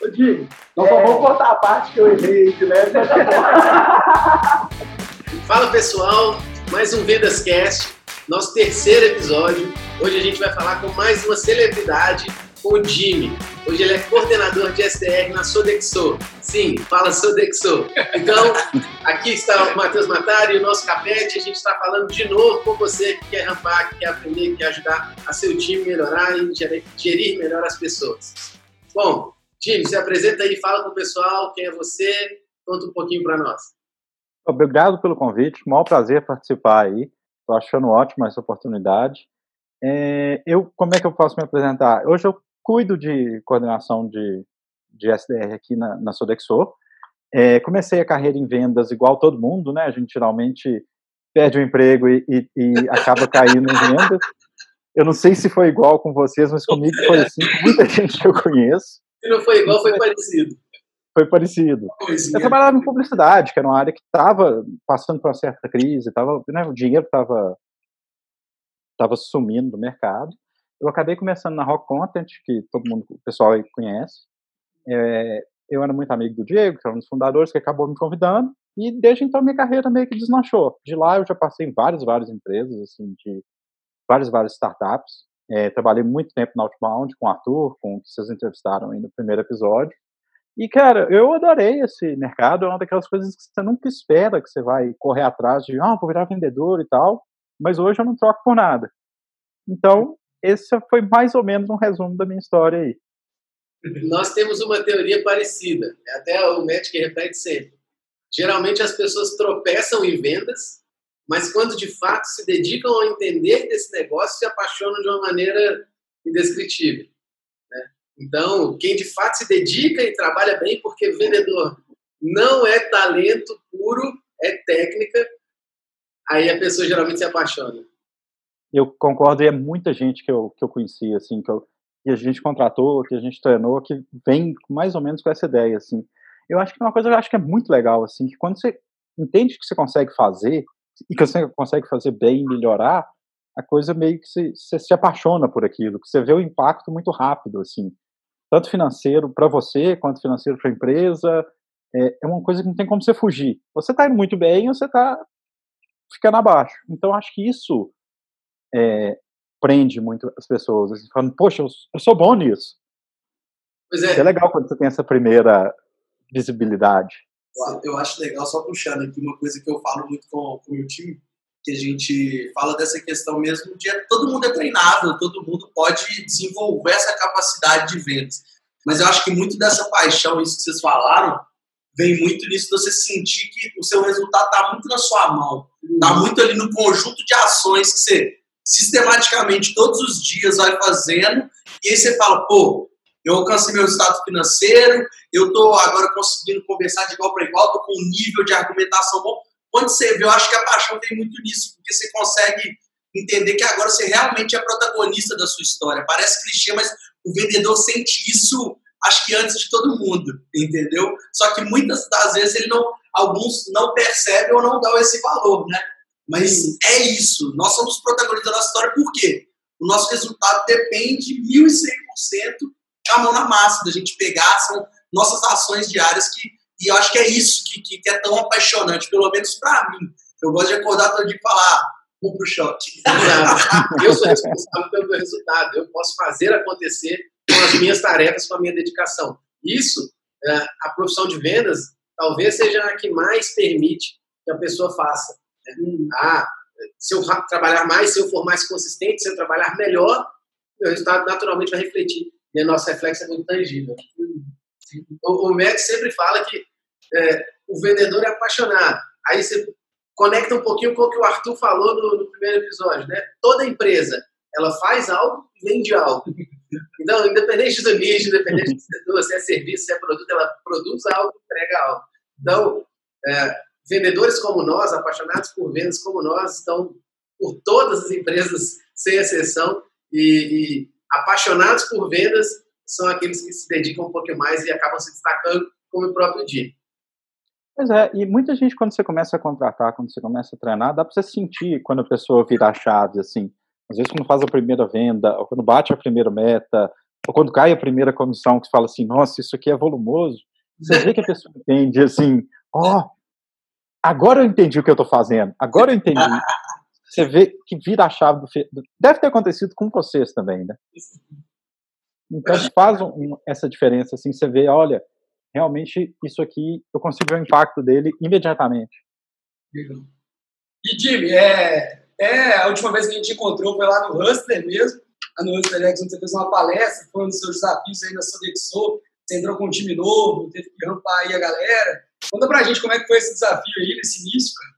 Ô, Diego, nós é... só vamos cortar a parte que eu errei de leve. Fala pessoal, mais um Vendas Cast, nosso terceiro episódio. Hoje a gente vai falar com mais uma celebridade, com o Jimmy. Hoje ele é coordenador de SDR na Sodexo. Sim, fala Sodexo. Então, aqui está o Matheus Matari e o nosso capete. A gente está falando de novo com você que quer rampar, que quer aprender, que quer ajudar a seu time melhorar e gerir melhor as pessoas. Bom, Jimmy, se apresenta aí, fala com o pessoal, quem é você, conta um pouquinho para nós. Obrigado pelo convite, maior prazer participar aí. Estou achando ótima essa oportunidade. É, eu, como é que eu posso me apresentar? Hoje eu cuido de coordenação de, de SDR aqui na, na Sodexo. É, comecei a carreira em vendas igual todo mundo, né? A gente geralmente perde o emprego e, e, e acaba caindo em vendas. Eu não sei se foi igual com vocês, mas comigo foi assim, muita gente que eu conheço. Se não foi igual, foi parecido foi parecido. Eu trabalhava em publicidade, que era uma área que estava passando por uma certa crise, tava, né, o dinheiro estava tava sumindo do mercado. Eu acabei começando na Rock Content, que todo mundo, o pessoal aí conhece. É, eu era muito amigo do Diego, que era um dos fundadores, que acabou me convidando, e desde então minha carreira meio que deslanchou. De lá eu já passei em várias, várias empresas, assim, de várias, várias startups. É, trabalhei muito tempo na Outbound com o Arthur, com que vocês entrevistaram aí no primeiro episódio. E, cara, eu adorei esse mercado. É uma daquelas coisas que você nunca espera que você vai correr atrás de, ah, vou virar vendedor e tal. Mas hoje eu não troco por nada. Então, esse foi mais ou menos um resumo da minha história aí. Nós temos uma teoria parecida. Até o que repete sempre. Geralmente as pessoas tropeçam em vendas, mas quando de fato se dedicam a entender desse negócio, se apaixonam de uma maneira indescritível. Então, quem de fato se dedica e trabalha bem, porque vendedor não é talento puro, é técnica, aí a pessoa geralmente se apaixona. Eu concordo, e é muita gente que eu, que eu conheci, assim, que, eu, que a gente contratou, que a gente treinou, que vem mais ou menos com essa ideia, assim. Eu acho que é uma coisa eu acho que é muito legal, assim, que quando você entende que você consegue fazer, e que você consegue fazer bem, melhorar, a coisa meio que se, você se apaixona por aquilo, que você vê o impacto muito rápido, assim tanto financeiro para você quanto financeiro para a empresa. É, é, uma coisa que não tem como você fugir. Você está indo muito bem ou você está ficando abaixo. Então, acho que isso é, prende muito as pessoas. Assim, falando, poxa, eu, eu, sou bom nisso. Pois é. é legal quando você tem essa primeira visibilidade. Eu acho legal, só puxando aqui uma coisa que eu falo muito com, o meu time, que a gente fala dessa questão mesmo de todo mundo é treinável, todo mundo pode desenvolver essa capacidade de vendas. Mas eu acho que muito dessa paixão, isso que vocês falaram, vem muito nisso de você sentir que o seu resultado está muito na sua mão, está uhum. muito ali no conjunto de ações que você sistematicamente todos os dias vai fazendo, e aí você fala, pô, eu alcancei meu estado financeiro, eu estou agora conseguindo conversar de igual para igual, estou com um nível de argumentação bom. Quando você vê, eu acho que a paixão tem muito nisso, porque você consegue entender que agora você realmente é protagonista da sua história. Parece clichê, mas o vendedor sente isso, acho que antes de todo mundo, entendeu? Só que muitas das vezes ele não, alguns não percebem ou não dão esse valor, né? Mas é isso. Nós somos protagonistas da nossa história, por quê? O nosso resultado depende 1.100% da mão na massa, da gente pegar, são nossas ações diárias que e eu acho que é isso que, que, é tão apaixonante, pelo menos para mim. Eu gosto de acordar todo dia e falar, vou pro shot. eu sou responsável pelo meu resultado. Eu posso fazer acontecer com as minhas tarefas, com a minha dedicação. Isso, é, a profissão de vendas, talvez seja a que mais permite que a pessoa faça. Né? Ah, se eu trabalhar mais, se eu for mais consistente, se eu trabalhar melhor, meu resultado naturalmente vai refletir. E nosso reflexo é muito tangível. O, o sempre fala que é, o vendedor é apaixonado. Aí você conecta um pouquinho com o que o Arthur falou no, no primeiro episódio, né? Toda empresa, ela faz algo e vende algo. Então, independente do nicho, independente do setor, se é serviço, se é produto, ela produz algo e entrega algo. Então, é, vendedores como nós, apaixonados por vendas como nós, estão por todas as empresas, sem exceção, e, e apaixonados por vendas são aqueles que se dedicam um pouco mais e acabam se destacando, como o próprio Di. Pois é, e muita gente, quando você começa a contratar, quando você começa a treinar, dá para você sentir quando a pessoa vira a chave, assim. Às vezes, quando faz a primeira venda, ou quando bate a primeira meta, ou quando cai a primeira comissão que fala assim, nossa, isso aqui é volumoso, você vê que a pessoa entende assim, ó, oh, agora eu entendi o que eu estou fazendo, agora eu entendi. Você vê que vira a chave do. Deve ter acontecido com vocês também, né? Então faz um, essa diferença, assim, você vê, olha, realmente isso aqui, eu consigo ver o impacto dele imediatamente. E Jimmy, é, é, a última vez que a gente encontrou foi lá no Hustler mesmo, lá no Hustler X, onde você fez uma palestra, falando dos seus desafios aí na Sodexo, você entrou com um time novo, teve que rampar aí a galera. Conta pra gente como é que foi esse desafio aí, nesse início, cara.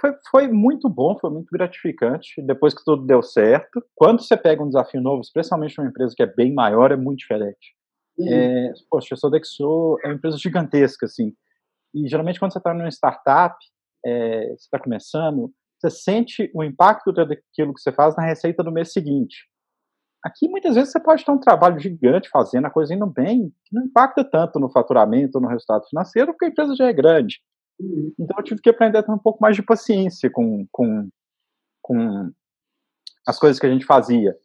Foi, foi, muito bom, foi muito gratificante. Depois que tudo deu certo, quando você pega um desafio novo, especialmente uma empresa que é bem maior, é muito diferente. Uhum. É, poxa, a Sodexo é uma empresa gigantesca, assim. E geralmente quando você está numa startup, é, você está começando, você sente o impacto daquilo que você faz na receita do mês seguinte. Aqui, muitas vezes, você pode ter um trabalho gigante fazendo a coisa indo bem, que não impacta tanto no faturamento, no resultado financeiro, porque a empresa já é grande. Então, eu tive que aprender a ter um pouco mais de paciência com, com, com as coisas que a gente fazia.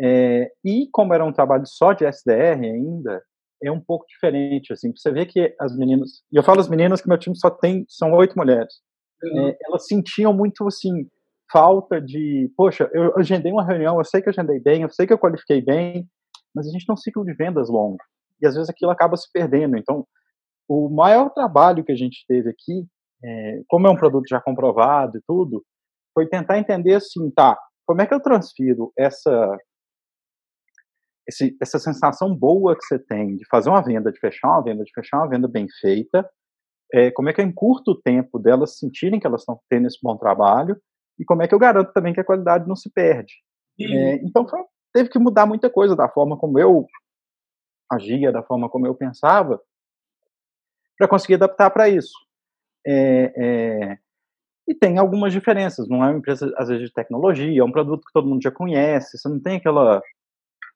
É, e como era um trabalho só de SDR ainda, é um pouco diferente, assim, você vê que as meninas, e eu falo as meninas que meu time só tem, são oito mulheres, uhum. é, elas sentiam muito, assim, falta de, poxa, eu agendei uma reunião, eu sei que eu agendei bem, eu sei que eu qualifiquei bem, mas a gente tem um ciclo de vendas longo, e às vezes aquilo acaba se perdendo, então, o maior trabalho que a gente teve aqui, é, como é um produto já comprovado e tudo, foi tentar entender, assim, tá, como é que eu transfiro essa esse, essa sensação boa que você tem de fazer uma venda, de fechar uma venda, de fechar uma venda bem feita, é, como é que eu encurto o tempo delas sentirem que elas estão tendo esse bom trabalho e como é que eu garanto também que a qualidade não se perde. É, então foi, teve que mudar muita coisa da forma como eu agia, da forma como eu pensava, para conseguir adaptar para isso. É, é, e tem algumas diferenças. Não é uma empresa, às vezes, de tecnologia, é um produto que todo mundo já conhece, você não tem aquela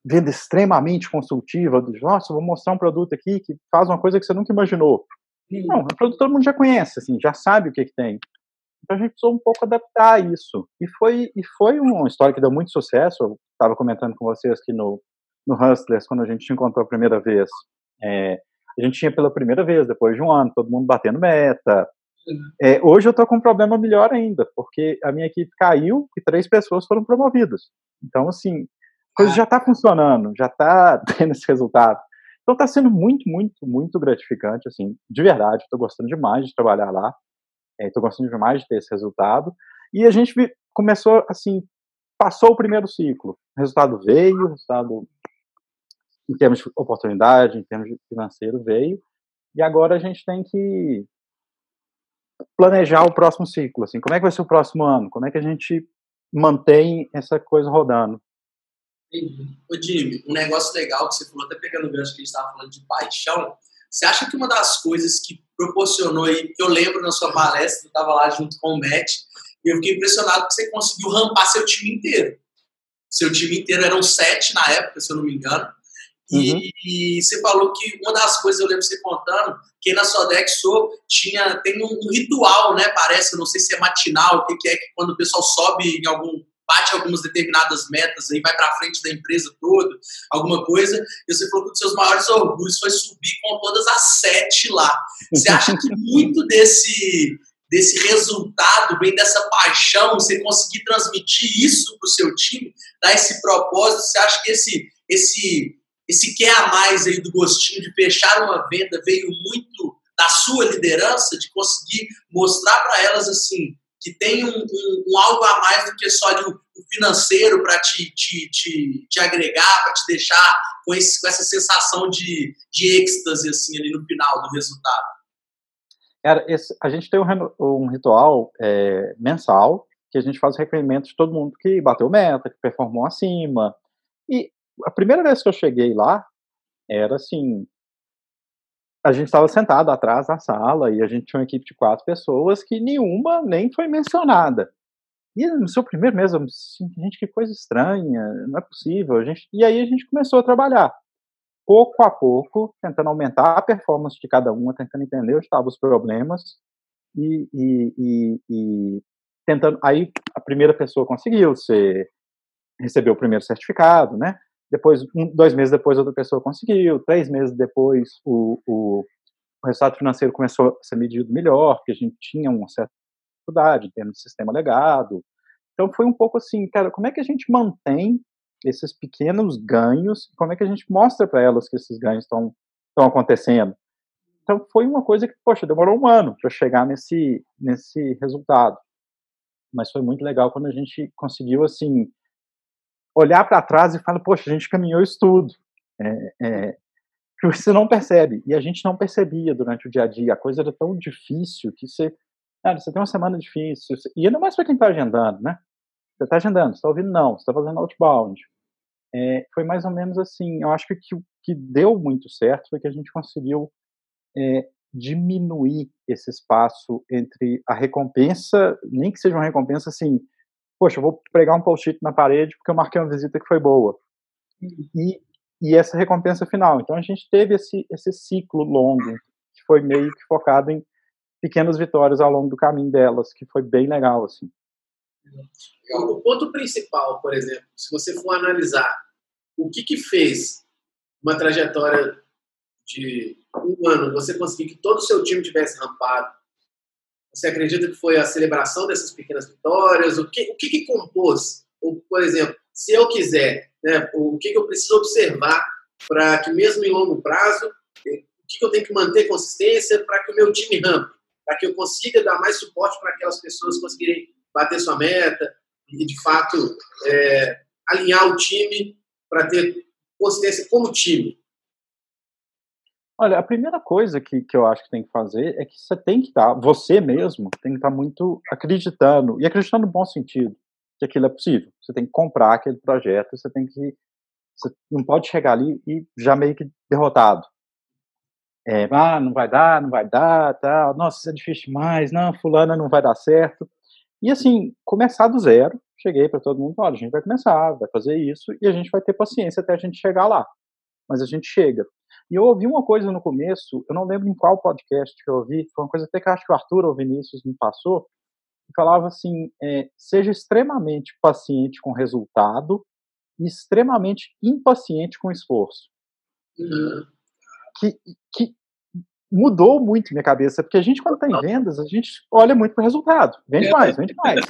venda extremamente consultiva, do, nossa, vou mostrar um produto aqui que faz uma coisa que você nunca imaginou. Não, o produto todo mundo já conhece, assim, já sabe o que, que tem. Então a gente precisou um pouco adaptar isso. E foi, e foi uma história que deu muito sucesso. Eu estava comentando com vocês aqui no, no Hustlers, quando a gente se encontrou a primeira vez. É, a gente tinha pela primeira vez, depois de um ano, todo mundo batendo meta. É, hoje eu estou com um problema melhor ainda, porque a minha equipe caiu e três pessoas foram promovidas. Então, assim, coisa já está funcionando, já está tendo esse resultado. Então está sendo muito, muito, muito gratificante, assim, de verdade. Estou gostando demais de trabalhar lá. Estou é, gostando demais de ter esse resultado. E a gente começou, assim, passou o primeiro ciclo. O resultado veio, o resultado em termos de oportunidade, em termos de financeiro veio. E agora a gente tem que planejar o próximo ciclo, assim, como é que vai ser o próximo ano? Como é que a gente mantém essa coisa rodando? Entendi. Ô, Jimmy, um negócio legal que você falou, até pegando o gancho que a gente estava falando de paixão, você acha que uma das coisas que proporcionou aí, que eu lembro na sua palestra, eu estava lá junto com o Matt, e eu fiquei impressionado que você conseguiu rampar seu time inteiro. Seu time inteiro eram sete na época, se eu não me engano. E, uhum. e, você falou que uma das coisas eu lembro você contando, que na Sodexo tinha tem um, um, ritual, né? Parece, não sei se é matinal, o que, que é que quando o pessoal sobe em algum bate algumas determinadas metas aí, vai para frente da empresa toda, alguma coisa, e você falou que um dos seus maiores orgulhos foi subir com todas as sete lá. Você acha que muito desse, desse resultado vem dessa paixão, você conseguir transmitir isso para o seu time, dar esse propósito? Você acha que esse, esse, esse quer a mais aí do gostinho de fechar uma venda veio muito da sua liderança, de conseguir mostrar para elas assim, que tem um, um, um, algo a mais do que só o, o financeiro para te, te, te, te, agregar, para te deixar com, esse, com essa sensação de, de êxtase assim, ali no final do resultado? Cara, esse, a gente tem um, um ritual é, mensal que a gente faz requerimento de todo mundo que bateu meta, que performou acima. E a primeira vez que eu cheguei lá, era assim, a gente estava sentado atrás da sala e a gente tinha uma equipe de quatro pessoas que nenhuma nem foi mencionada. E no seu primeiro mês, eu assim, gente, que coisa estranha, não é possível. A gente, e aí a gente começou a trabalhar, pouco a pouco, tentando aumentar a performance de cada uma, tentando entender onde estavam os problemas e, e, e, e tentando. Aí a primeira pessoa conseguiu, você recebeu o primeiro certificado, né? Depois, um, dois meses depois, outra pessoa conseguiu, três meses depois, o, o, o resultado financeiro começou a ser medido melhor, porque a gente tinha uma certa dificuldade termos de sistema legado. Então, foi um pouco assim, cara, como é que a gente mantém esses pequenos ganhos, como é que a gente mostra para elas que esses ganhos estão acontecendo? Então, foi uma coisa que, poxa, demorou um ano para chegar nesse, nesse resultado. Mas foi muito legal quando a gente conseguiu, assim, olhar para trás e falar, poxa, a gente caminhou isso tudo. É, é, que você não percebe. E a gente não percebia durante o dia a dia. A coisa era tão difícil que você. Cara, você tem uma semana difícil. E ainda mais para quem está agendando, né? Você está agendando, você está ouvindo não, você está fazendo outbound. É, foi mais ou menos assim. Eu acho que o que, deu muito certo foi que a gente conseguiu é, diminuir esse espaço entre a recompensa, nem que seja uma recompensa assim, poxa, eu vou pregar um post-it na parede porque eu marquei uma visita que foi boa. E, e essa recompensa final. Então a gente teve esse, esse ciclo longo, que foi meio que focado em pequenas vitórias ao longo do caminho delas, que foi bem legal, assim. O ponto principal, por exemplo, se você for analisar o que que fez uma trajetória de um ano você conseguir que todo o seu time tivesse rampado, você acredita que foi a celebração dessas pequenas vitórias? O que, o que, que compôs? Ou, por exemplo, se eu quiser, né, o que, que eu preciso observar para que, mesmo em longo prazo, eh, o que, que eu tenho que manter consistência para que o meu time rampe? Para que eu consiga dar mais suporte para aquelas pessoas conseguirem bater sua meta e, de fato, é, alinhar o time para ter consistência como time? Olha, a primeira coisa que, que eu acho que tem que fazer é que você tem que estar, tá, você mesmo, tem que estar tá muito acreditando, e acreditando no bom sentido, que aquilo é possível. Você tem que comprar aquele projeto, você tem que. Você não pode chegar ali e já meio que derrotado. É, ah, não vai dar, não vai dar, tal, nossa, isso é difícil demais, não, fulana não vai dar certo. E assim, começar do zero, cheguei para todo mundo, olha, a gente vai começar, vai fazer isso, e a gente vai ter paciência até a gente chegar lá. Mas a gente chega. E eu ouvi uma coisa no começo, eu não lembro em qual podcast que eu ouvi, foi uma coisa até que acho que o Arthur ou o Vinícius me passou, que falava assim: é, seja extremamente paciente com o resultado e extremamente impaciente com o esforço. Uhum. Que, que mudou muito minha cabeça, porque a gente, quando está em vendas, a gente olha muito para o resultado. Vende mais, vende mais.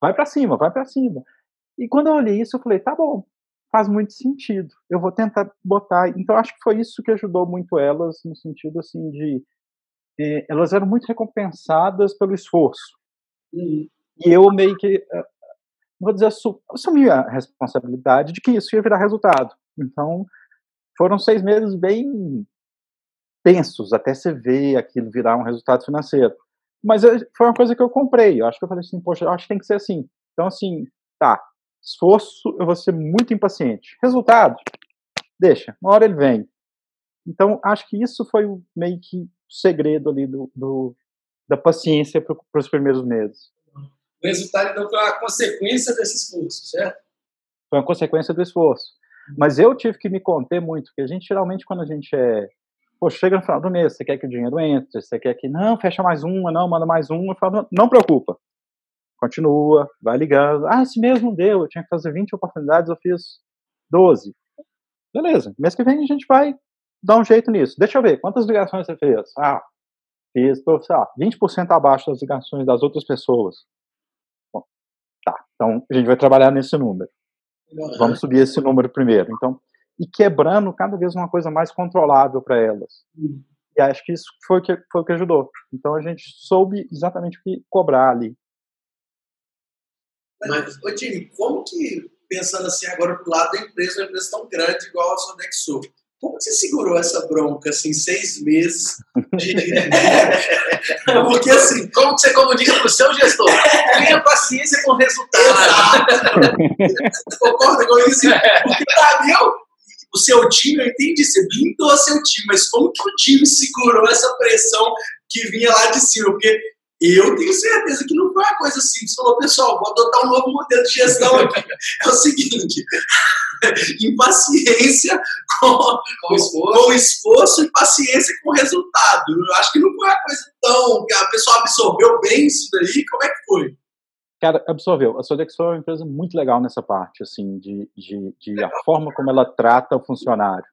Vai para cima, vai para cima. E quando eu olhei isso, eu falei: tá bom, faz muito sentido. Eu vou tentar botar. Então, acho que foi isso que ajudou muito elas, no sentido assim de. Eh, elas eram muito recompensadas pelo esforço. Uhum. E eu meio que. Uh, vou dizer, assumi a responsabilidade de que isso ia virar resultado. Então, foram seis meses bem tensos até você ver aquilo virar um resultado financeiro. Mas foi uma coisa que eu comprei. Eu acho que eu falei assim, poxa, acho que tem que ser assim. Então, assim, tá, Esforço, eu vou ser muito impaciente. Resultado, deixa, uma hora ele vem. Então, acho que isso foi meio que o segredo ali do, do da paciência para os primeiros meses. O resultado, então, foi uma consequência desse esforço, certo? Foi uma consequência do esforço. Mas eu tive que me conter muito, porque a gente, geralmente, quando a gente é. Pô, chega no final do mês, você quer que o dinheiro entre, você quer que. Não, fecha mais uma, não, manda mais uma. Eu falo, não, não preocupa continua, vai ligando. Ah, esse mês não deu, eu tinha que fazer 20 oportunidades, eu fiz 12. Beleza, mês que vem a gente vai dar um jeito nisso. Deixa eu ver, quantas ligações você fez? Ah, fiz, tô, sei lá, 20% abaixo das ligações das outras pessoas. Bom, tá, então a gente vai trabalhar nesse número. Vamos subir esse número primeiro. Então, e quebrando cada vez uma coisa mais controlável para elas. Uhum. E acho que isso foi o que, foi o que ajudou. Então a gente soube exatamente o que cobrar ali. Mas, ô Tim, como que, pensando assim agora pro lado da empresa, uma empresa tão grande igual a Sodexo, como que você segurou essa bronca, assim, seis meses de... Porque, assim... Como que você comunica para o seu gestor? Tenha paciência com o resultado. Concorda com isso? Porque, pra mim, o seu time, eu entendi, você blindou seu time, mas como que o time segurou essa pressão que vinha lá de cima? Porque eu tenho certeza que não foi uma coisa simples. Falou, pessoal, vou adotar um novo modelo de gestão aqui. É o seguinte: impaciência com, com, esforço. com esforço e paciência com o resultado. Eu acho que não foi uma coisa tão. que a pessoa absorveu bem isso daí. Como é que foi? Cara, absorveu. A Sodexo é uma empresa muito legal nessa parte, assim, de, de, de a forma como ela trata o funcionário.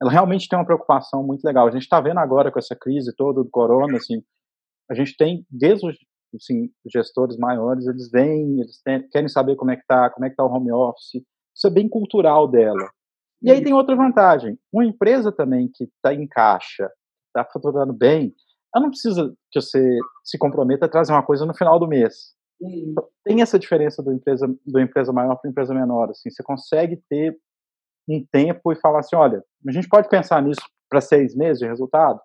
Ela realmente tem uma preocupação muito legal. A gente está vendo agora com essa crise toda do corona, assim, a gente tem, desde os assim, gestores maiores, eles vêm, eles têm, querem saber como é que tá, como é que tá o home office. Isso é bem cultural dela. E aí tem outra vantagem. Uma empresa também que está em caixa, está faturando bem, ela não precisa que você se comprometa a trazer uma coisa no final do mês. Hum. Tem essa diferença do empresa, do empresa maior para empresa menor. Assim, você consegue ter um tempo e falar assim, olha, a gente pode pensar nisso para seis meses de resultado?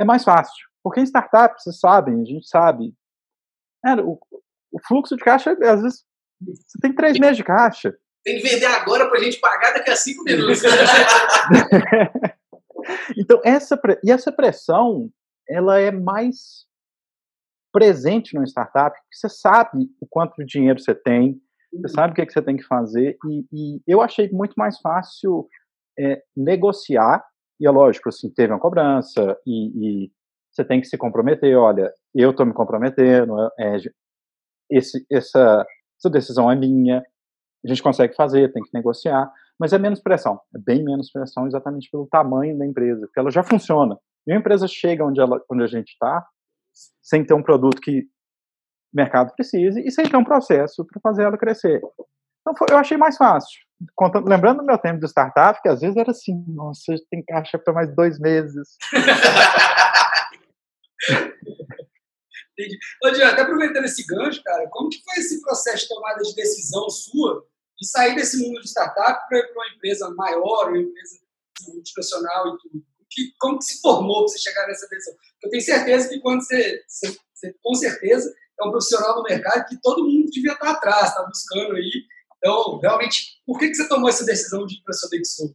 É mais fácil. Porque em startup, vocês sabem, a gente sabe, é, o, o, fluxo de caixa, às vezes, você tem três meses de caixa. Tem que vender agora para a gente pagar daqui a cinco minutos. então, essa, e essa pressão, ela é mais presente no startup, porque você sabe o quanto de dinheiro você tem, você sabe o que, é que você tem que fazer, e, e eu achei muito mais fácil é, negociar, e é lógico, assim, teve uma cobrança, e, e você tem que se comprometer, olha, eu estou me comprometendo, é, esse, essa, essa decisão é minha, a gente consegue fazer, tem que negociar, mas é menos pressão, é bem menos pressão exatamente pelo tamanho da empresa, porque ela já funciona. E a empresa chega onde, ela, onde a gente está, sem ter um produto que o mercado precise e sem ter um processo para fazer ela crescer. Então, foi, eu achei mais fácil. Contando, lembrando do meu tempo de startup, que às vezes era assim, nossa, tem caixa para mais dois meses. Entendi. Ô, até aproveitando esse gancho, cara, como que foi esse processo de tomada de decisão sua de sair desse mundo de startup para uma empresa maior, uma empresa multinacional e tudo? Que, como que se formou para você chegar nessa decisão? Eu tenho certeza que quando você, você, você, com certeza, é um profissional do mercado que todo mundo devia estar atrás, está buscando aí. Então, realmente, por que, que você tomou essa decisão de ir para a Sodexo?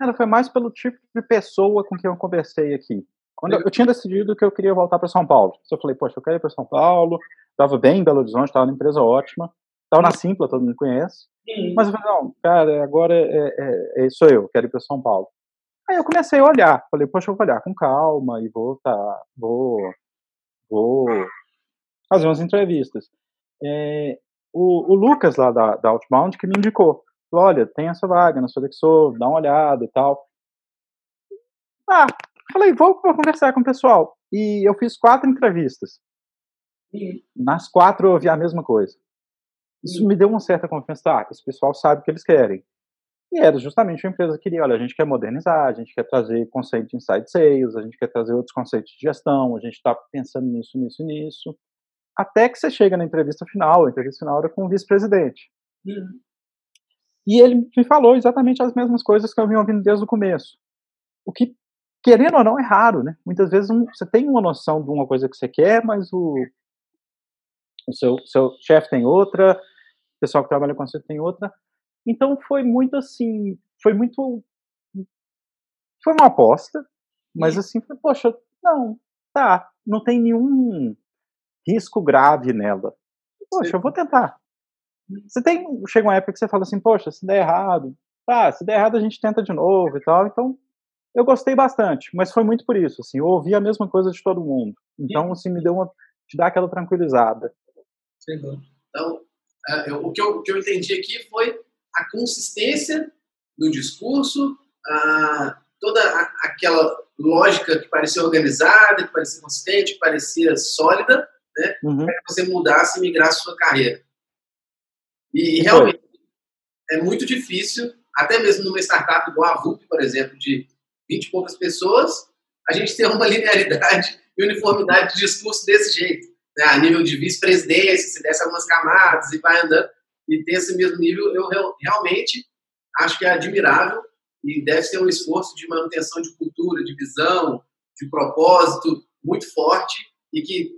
Ela foi mais pelo tipo de pessoa com quem eu conversei aqui. Quando eu, eu tinha decidido que eu queria voltar para São Paulo. Eu falei, poxa, eu quero ir para São Paulo. Estava bem em Belo Horizonte, estava numa empresa ótima. Estava na Simpla, todo mundo conhece. Sim. Mas eu falei, não, cara, agora é, é, é, sou eu, quero ir para São Paulo. Aí eu comecei a olhar. Falei, poxa, eu vou olhar com calma e vou, tá, vou, vou fazer umas entrevistas. É, o, o, Lucas lá da, da Outbound que me indicou. Falou, olha, tem essa vaga na Sodexo, dá uma olhada e tal. Ah, Falei, vou, vou conversar com o pessoal. E eu fiz quatro entrevistas. E nas quatro eu ouvi a mesma coisa. Isso me deu uma certa confiança. Ah, esse pessoal sabe o que eles querem. E era justamente uma empresa que queria, olha, a gente quer modernizar, a gente quer trazer conceito de inside sales, a gente quer trazer outros conceitos de gestão, a gente está pensando nisso, nisso, nisso. Até que você chega na entrevista final, a entrevista final era com o vice-presidente. Uhum. E ele me falou exatamente as mesmas coisas que eu vinha ouvindo desde o começo. O que querendo ou não, é raro, né? Muitas vezes um, você tem uma noção de uma coisa que você quer, mas o, o seu, seu chefe tem outra, o pessoal que trabalha com você tem outra. Então foi muito assim, foi muito. Foi uma aposta, mas assim, foi, poxa, não, tá, não tem nenhum risco grave nela. Poxa, eu vou tentar. Você tem, chega uma época que você fala assim, poxa, se der errado, tá, se der errado a gente tenta de novo e tal, então eu gostei bastante, mas foi muito por isso, assim, eu ouvi a mesma coisa de todo mundo. Então, assim, me deu uma, te dá aquela tranquilizada. Então, é, eu, o, que eu, o que eu entendi aqui foi a consistência do discurso, a, toda a, aquela lógica que parecia organizada, que parecia consistente, que parecia sólida, né, uhum. para que você mudasse e migrasse sua carreira. E, realmente, é muito difícil, até mesmo numa startup igual a VUP, por exemplo, de 20 e poucas pessoas, a gente ter uma linearidade e uniformidade de discurso desse jeito. Né? A nível de vice-presidência, se desse algumas camadas e vai andando, e ter esse mesmo nível, eu realmente acho que é admirável e deve ser um esforço de manutenção de cultura, de visão, de propósito muito forte e que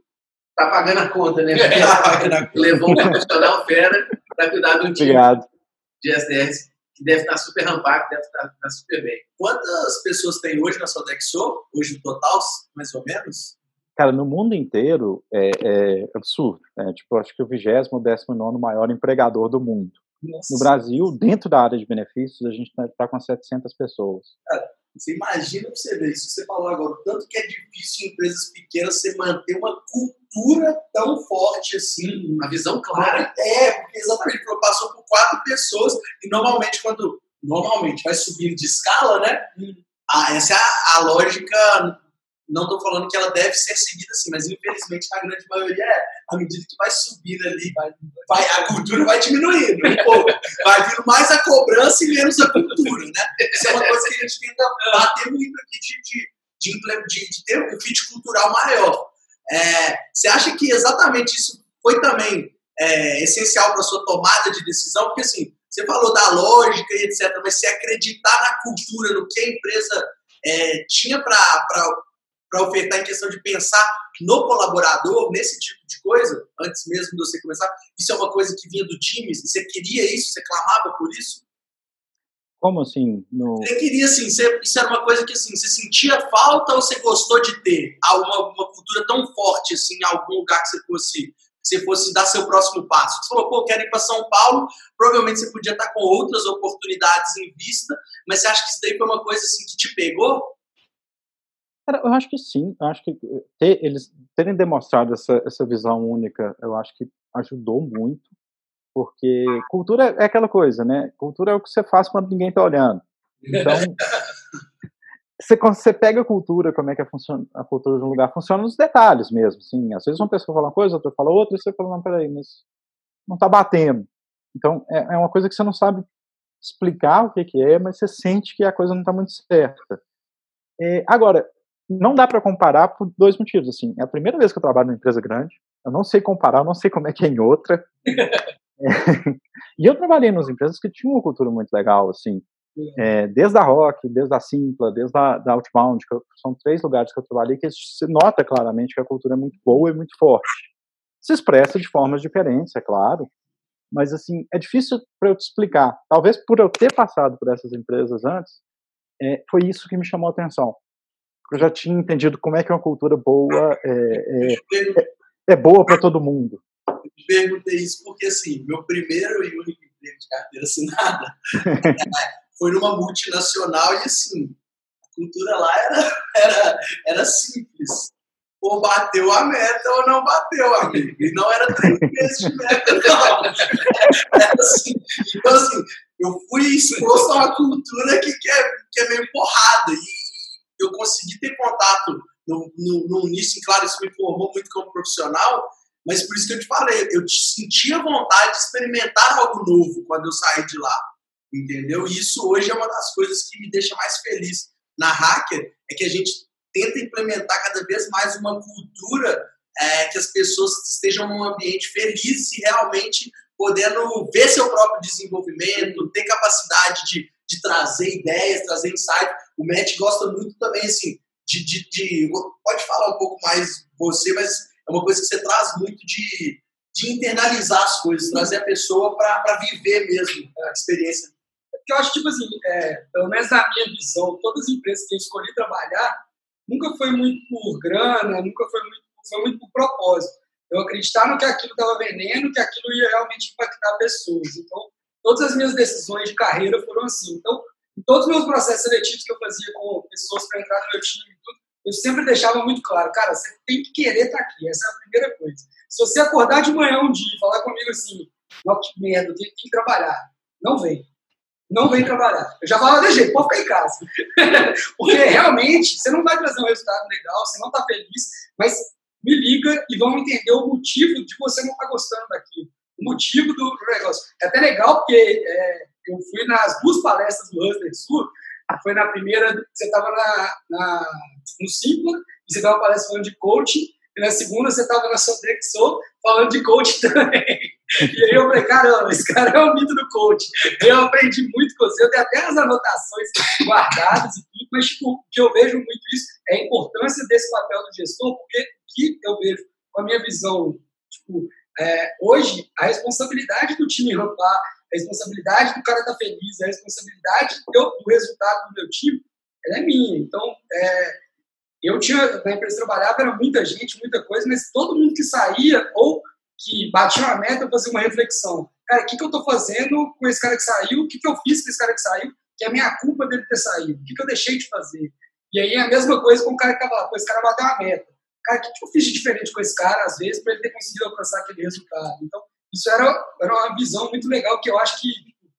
está pagando a conta, né? Levou um profissional fera para cuidar do time Obrigado. de SDRs que deve estar super rampado, deve estar, estar, super bem. Quantas pessoas tem hoje na Sodexo? Hoje no total, mais ou menos? Cara, no mundo inteiro é, é absurdo. Né? Tipo, acho que o vigésimo, décimo nono maior empregador do mundo. Nossa. No Brasil, dentro da área de benefícios, a gente está tá com 700 pessoas. Cara, Você imagina pra você ver isso que você falou agora, o tanto que é difícil em empresas pequenas você manter uma cultura tão forte assim. Uma visão clara. É, porque exatamente, ele passou por quatro pessoas e normalmente quando normalmente vai subindo de escala, né? Ah, essa é a, a lógica não estou falando que ela deve ser seguida assim, mas infelizmente na grande maioria é. À medida que vai subindo ali, vai, vai, a cultura vai diminuindo um pouco. Vai vindo mais a cobrança e menos a cultura, né? Isso é uma coisa que a gente tenta bater muito aqui de, de, de, de, ter um fit cultural maior. É, você acha que exatamente isso foi também é, essencial para sua tomada de decisão? Porque assim, você falou da lógica e etc., mas se acreditar na cultura, no que a empresa é, tinha para para ofertar em questão de pensar no colaborador, nesse tipo de coisa, antes mesmo de você começar? Isso é uma coisa que vinha do time? Você queria isso? Você clamava por isso? Como assim? No... Você queria, assim, você, isso era uma coisa que, assim, você sentia falta ou você gostou de ter uma, uma cultura tão forte, assim, em algum lugar que você fosse, você fosse dar seu próximo passo? Você falou, pô, quero ir para São Paulo, provavelmente você podia estar com outras oportunidades em vista, mas você acha que isso daí foi uma coisa, assim, que te pegou? Cara, eu acho que sim. Eu acho que eh, ter, eles terem demonstrado essa, essa visão única, eu acho que ajudou muito, porque cultura é aquela coisa, né? Cultura é o que você faz quando ninguém está olhando. Então, você, você pega a cultura, como é que é a cultura de um lugar, funciona nos detalhes mesmo. Assim, às vezes uma pessoa fala uma coisa, outra fala outra, e você fala, não, peraí, mas não está batendo. Então, é, é uma coisa que você não sabe explicar o que, que é, mas você sente que a coisa não está muito certa. É, agora, não dá para comparar por dois motivos. Assim, é a primeira vez que eu trabalho numa empresa grande, eu não sei comparar, eu não sei como é que é em outra. é, e eu trabalhei nas empresas que tinham uma cultura muito legal, assim, é, desde a Rock, desde a Simpla, desde a da Outbound, que eu, são três lugares que eu trabalhei que se nota claramente que a cultura é muito boa e muito forte. Se expressa de formas diferentes, é claro, mas assim é difícil para eu te explicar. Talvez por eu ter passado por essas empresas antes, é, foi isso que me chamou a atenção eu já tinha entendido como é que uma cultura boa é, é, é, é boa para todo mundo. Eu te perguntei isso porque, assim, meu primeiro e único emprego de carteira assinada foi numa multinacional e, assim, a cultura lá era, era, era simples. Ou bateu a meta ou não bateu, amigo. E não era três meses de meta, não. Era assim. Então, assim, eu fui exposto a uma cultura que, que, é, que é meio porrada. E, eu consegui ter contato no, no, no início, claro, isso me formou muito como profissional, mas por isso que eu te falei, eu sentia vontade de experimentar algo novo quando eu saí de lá, entendeu? E isso hoje é uma das coisas que me deixa mais feliz na Hacker, é que a gente tenta implementar cada vez mais uma cultura é, que as pessoas estejam num ambiente feliz e realmente podendo ver seu próprio desenvolvimento, ter capacidade de de trazer ideias, trazer insight. O Matt gosta muito também, assim, de, de, de, Pode falar um pouco mais você, mas é uma coisa que você traz muito de, de internalizar as coisas, trazer a pessoa para viver mesmo a experiência. Porque eu acho, tipo assim, é, pelo menos na minha visão, todas as empresas que eu escolhi trabalhar nunca foi muito por grana, nunca foi muito, foi muito por propósito. Eu acreditava que aquilo estava vendendo, que aquilo ia realmente impactar pessoas. Então, todas as minhas decisões de carreira foram assim. Então, em todos os meus processos seletivos que eu fazia com pessoas para entrar no meu time, eu sempre deixava muito claro, cara, você tem que querer estar tá aqui, essa é a primeira coisa. Se você acordar de manhã um dia e falar comigo assim, não, que merda, eu tenho, que trabalhar, não vem. Não vem trabalhar. Eu já falava de pode ficar em casa. Porque realmente você não vai trazer um resultado legal, você não está feliz, mas me liga e vamos entender o motivo de você não estar tá gostando daquilo motivo do negócio. É até legal porque é, eu fui nas duas palestras do Hustler Sul, foi na primeira, você estava na, na, no Simpla, e você estava palestra de coaching, e na segunda você estava na Sodexo falando de coaching também. E aí eu falei, caramba, esse cara é o mito do coaching. Eu aprendi muito com você, eu tenho até as anotações guardadas mas tipo, o que eu vejo muito isso é a importância desse papel do gestor, porque o que eu vejo com a minha visão, tipo, é, hoje, a responsabilidade do time rampar, a responsabilidade do cara estar tá feliz, a responsabilidade do, do, resultado do meu time, ela é minha. Então, é, eu tinha, na empresa trabalhava, era muita gente, muita coisa, mas todo mundo que saía ou que batia uma meta, fazia uma reflexão. Cara, o que, que eu estou fazendo com esse cara que saiu? O que, que eu fiz com esse cara que saiu? que é minha culpa dele ter saído? O que, que eu deixei de fazer? E aí é a mesma coisa com o cara que tava lá, pô, esse cara bateu uma meta. Cara, o que, eu fiz de diferente com esse cara, às vezes, para ele ter conseguido alcançar aquele resultado? Então, isso era, era uma visão muito legal que eu acho que,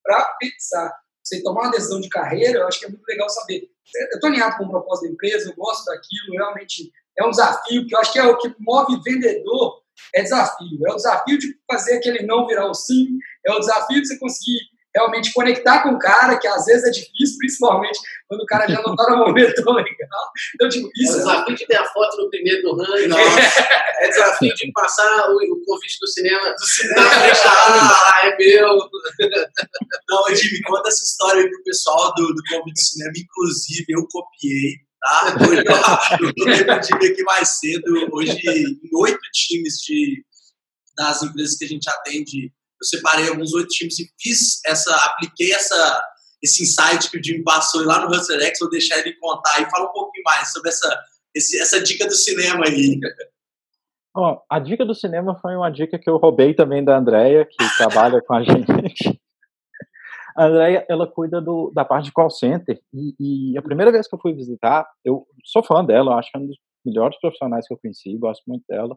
para pensar, você tomar uma decisão de carreira, eu acho que é muito legal saber. Eu estou alinhado com o propósito da empresa, eu gosto daquilo, realmente é um desafio, que eu acho que é o que move vendedor, é desafio. É o desafio de fazer aquele não virar o sim, é o desafio de você conseguir realmente conectar com o cara, que às vezes é difícil, principalmente quando o cara já não está no momento tão legal. Então, tipo, isso é desafio de ter a foto no primeiro do ranking. É. é desafio de passar o, o convite do cinema do cinema frente da é meu. Não, Jimmy, conta essa história aí pro pessoal do, do convite do cinema. Inclusive, eu copiei, tá? Hoje, eu tive aqui mais cedo, hoje, em oito times de, das empresas que a gente atende eu separei alguns oito times e fiz essa, apliquei essa, esse insight que o Jimmy passou lá no Hustler X, vou deixar ele contar e falar um pouquinho mais sobre essa, esse, essa dica do cinema aí. Oh, a dica do cinema foi uma dica que eu roubei também da Andrea, que trabalha com a gente. A Andrea, ela cuida do, da parte de call center, e, e, a primeira vez que eu fui visitar, eu sou fã dela, acho que é um dos melhores profissionais que eu conheci, gosto muito dela.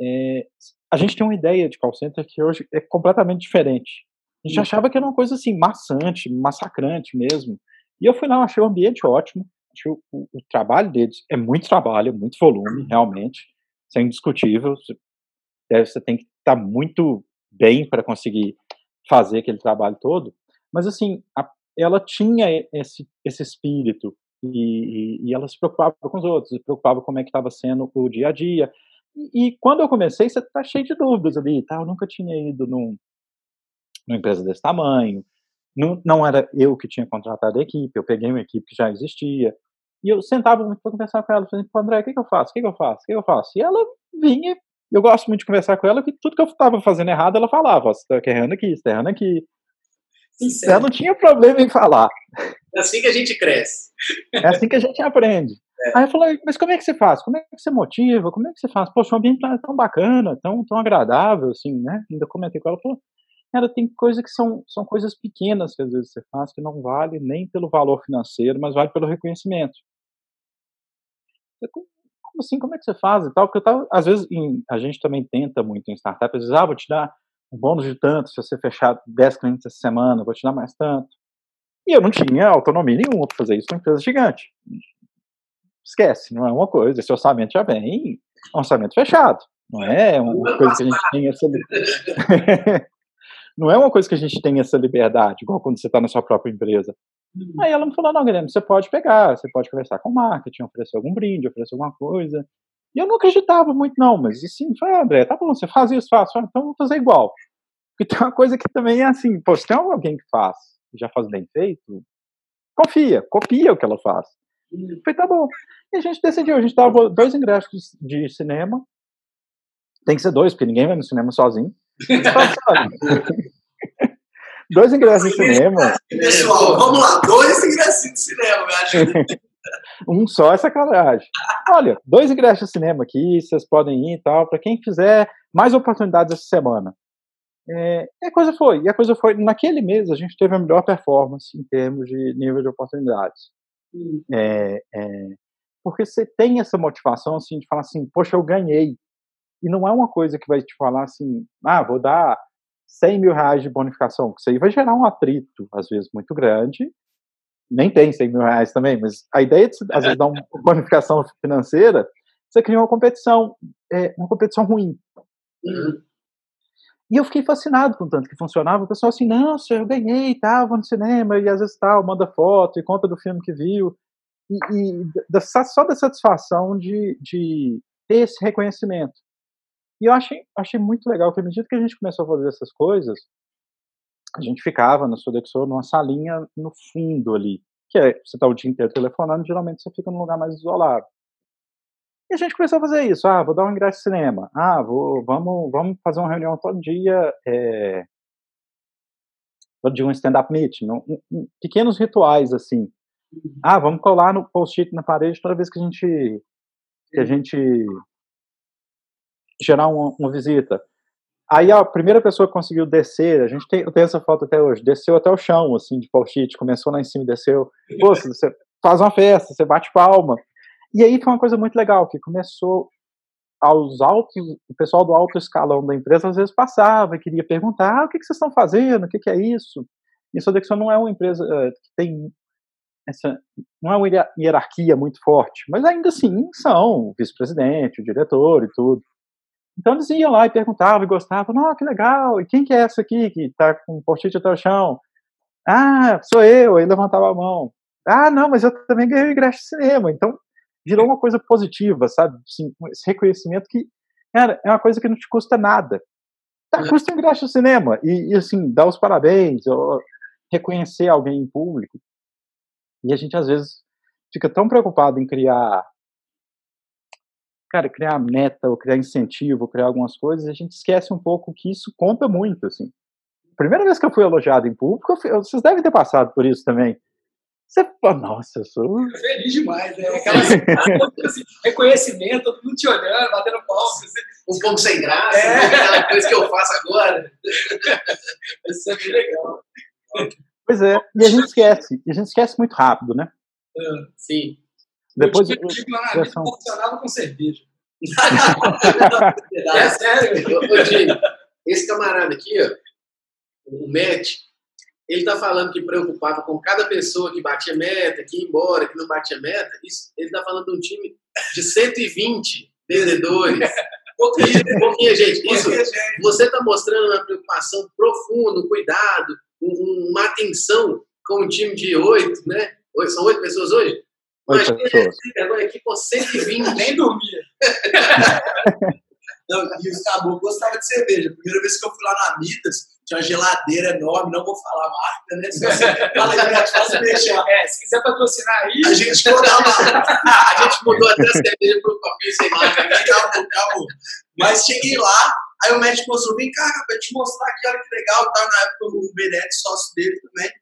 É, a gente tem uma ideia de call center que hoje é completamente diferente. A gente achava que era uma coisa assim, maçante, massacrante mesmo. E eu fui lá, achei o ambiente ótimo, achei o, o, o trabalho deles é muito trabalho, muito volume, realmente. Isso é indiscutível. Você, você tem que estar tá muito bem para conseguir fazer aquele trabalho todo. Mas, assim, a, ela tinha esse, esse espírito e, e, e, ela se preocupava com os outros, se preocupava como é que estava sendo o dia a dia. E, quando eu comecei, você tá cheio de dúvidas ali, tá? Eu nunca tinha ido num, numa empresa desse tamanho. Não, não era eu que tinha contratado a equipe, eu peguei uma equipe que já existia. E eu sentava muito para conversar com ela, falando, André, o que, que eu faço? O que, que eu faço? O que, que eu faço? E ela vinha, eu gosto muito de conversar com ela, que tudo que eu estava fazendo errado, ela falava, você está errando aqui, você está errando aqui. Sincero. Ela não tinha problema em falar. É assim que a gente cresce. É assim que a gente aprende. É. Aí eu falei, mas como é que você faz? Como é que você motiva? Como é que você faz? Poxa, o ambiente tá tão bacana, tão, tão agradável, assim, né? Ainda comentei com ela, falou, cara, tem coisas que são, são coisas pequenas que às vezes você faz que não vale nem pelo valor financeiro, mas vale pelo reconhecimento. Eu, como assim? Como é que você faz e tal? Porque eu tava, às vezes, em, a gente também tenta muito em startup, às vezes, ah, vou te dar um bônus de tanto se você fechar 10 clientes essa semana, vou te dar mais tanto. E eu não tinha autonomia nenhuma para fazer isso numa empresa gigante esquece, não é uma coisa. Esse orçamento já vem um orçamento fechado. Não é uma coisa que a gente tem essa. não é uma coisa que a gente tem essa liberdade, igual quando você está na sua própria empresa. Uhum. Aí ela me falou: não, Guilherme, você pode pegar, você pode conversar com o marketing, oferecer algum brinde, oferecer alguma coisa. E eu não acreditava muito, não, mas e sim, falei, ah, André, tá bom, você faz isso, faz, então vou fazer igual. Porque tem uma coisa que também é assim, pô, se tem alguém que faz, já faz bem feito, confia, copia o que ela faz. E falei, tá bom. E a gente decidiu, a gente dava dois ingressos de cinema. Tem que ser dois, porque ninguém vai no cinema sozinho. dois ingressos de cinema. Pessoal, vamos lá, dois ingressos de cinema, acho. um só é sacanagem. Olha, dois ingressos de cinema aqui, vocês podem ir e tal, para quem quiser mais oportunidades essa semana. É, e a coisa foi, e a coisa foi, naquele mês a gente teve a melhor performance em termos de nível de oportunidades. É, é, porque você tem essa motivação assim de falar assim, poxa, eu ganhei. E não é uma coisa que vai te falar assim, ah, vou dar 100 mil reais de bonificação, que isso aí vai gerar um atrito, às vezes, muito grande. Nem tem 100 mil reais também, mas a ideia de, às vezes, dar uma bonificação financeira, você cria uma competição, é, uma competição ruim. Uhum. E eu fiquei fascinado com tanto que funcionava. O pessoal assim, não, senhor, eu ganhei, tava no cinema, e às vezes tal, manda foto e conta do filme que viu. E, e da, só da satisfação de, de ter esse reconhecimento. E eu achei, achei muito legal que, à medida que a gente começou a fazer essas coisas, a gente ficava na Sodexo numa salinha no fundo ali, que é, você está o dia inteiro telefonando, geralmente você fica num lugar mais isolado. E a gente começou a fazer isso. Ah, vou dar um ingresso de cinema. Ah, vou, vamos, vamos fazer uma reunião todo dia. É, todo dia um stand-up meeting. Um, um, pequenos rituais, assim. Ah, vamos colar no post-it na parede toda vez que a gente, que a gente gerar uma, uma visita. Aí a primeira pessoa que conseguiu descer, a gente tem, eu tenho essa foto até hoje, desceu até o chão, assim, de post-it, começou lá em cima e desceu. Pô, você faz uma festa, você bate palma. E aí foi uma coisa muito legal, que começou aos altos, o pessoal do alto escalão da empresa às vezes passava e queria perguntar, ah, o que, que vocês estão fazendo, o que, que é isso? E Sodexo não é uma empresa uh, que tem essa, não é uma hierarquia muito forte, mas ainda assim são o vice-presidente, o diretor e tudo. Então eles iam lá e perguntavam e gostavam, não, que legal, e quem que é essa aqui que está com um post-it até o chão? Ah, sou eu, aí levantava a mão. Ah, não, mas eu também ganhei o ingresso de cinema, então virou uma coisa positiva, sabe? Assim, esse reconhecimento que, cara, é uma coisa que não te custa nada. Tá, é. custa um ingresso de cinema, e, e assim, dar os parabéns, ou reconhecer alguém em público. E a gente, às vezes, fica tão preocupado em criar cara, criar meta, ou criar incentivo, ou criar algumas coisas, a gente esquece um pouco que isso conta muito, assim. Primeira vez que eu fui elogiado em público, vocês devem ter passado por isso também. Você fala, nossa, eu sou. Feliz demais, né? Aquela assim, reconhecimento, todo mundo te olhando, batendo palmas. Assim. Um pouco sem graça, é. né? aquela coisa que eu faço agora. Isso é bem legal. Pois é, e a gente esquece, e a gente esquece muito rápido, né? É, sim. Depois eu tive lá na vida funcionava com cerveja. é sério. Ô, esse camarada aqui, ó, o Matt, ele tá falando que preocupava com cada pessoa que batia meta, que ia embora, que não batia meta. Isso, ele tá falando de um time de 120 vendedores. Pouquinho, pouquinho, gente. Isso, você está mostrando uma preocupação profunda, um cuidado, um, uma atenção com um time de oito, né? São oito pessoas hoje? Imagina aqui com 120, nem dormia. Não, e o Cabo gostava de cerveja. A primeira vez que eu fui lá na Midas, tinha uma geladeira enorme, não vou falar a marca, né? Se você fala aí, faz deixar. É, se quiser patrocinar aí. A gente mudou, a gente mudou até a cerveja para o papel sem marca. Né? Calma, calma. Mas cheguei lá, aí o médico mostrou: vem cá, pra te mostrar aqui, olha que legal. Tava na época o Benete, sócio dele também.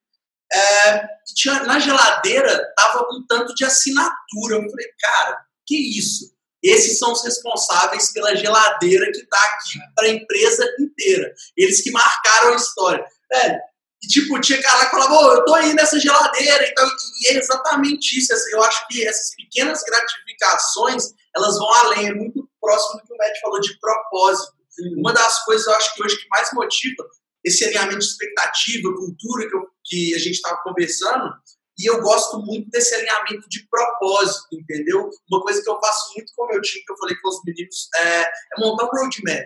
É, tinha, na geladeira tava um tanto de assinatura. Eu falei, cara, que isso? Esses são os responsáveis pela geladeira que está aqui para a empresa inteira. Eles que marcaram a história. Velho, e tipo, tinha cara que falava, oh, eu tô aí nessa geladeira. Então, e é exatamente isso. Eu acho que essas pequenas gratificações, elas vão além. É muito próximo do que o Matt falou de propósito. Uma das coisas, eu acho que hoje que mais motiva esse alinhamento de expectativa, cultura que, eu, que a gente estava conversando, e eu gosto muito desse alinhamento de propósito, entendeu? Uma coisa que eu faço muito com o meu time, que eu falei com os meninos, é, é montar um roadmap.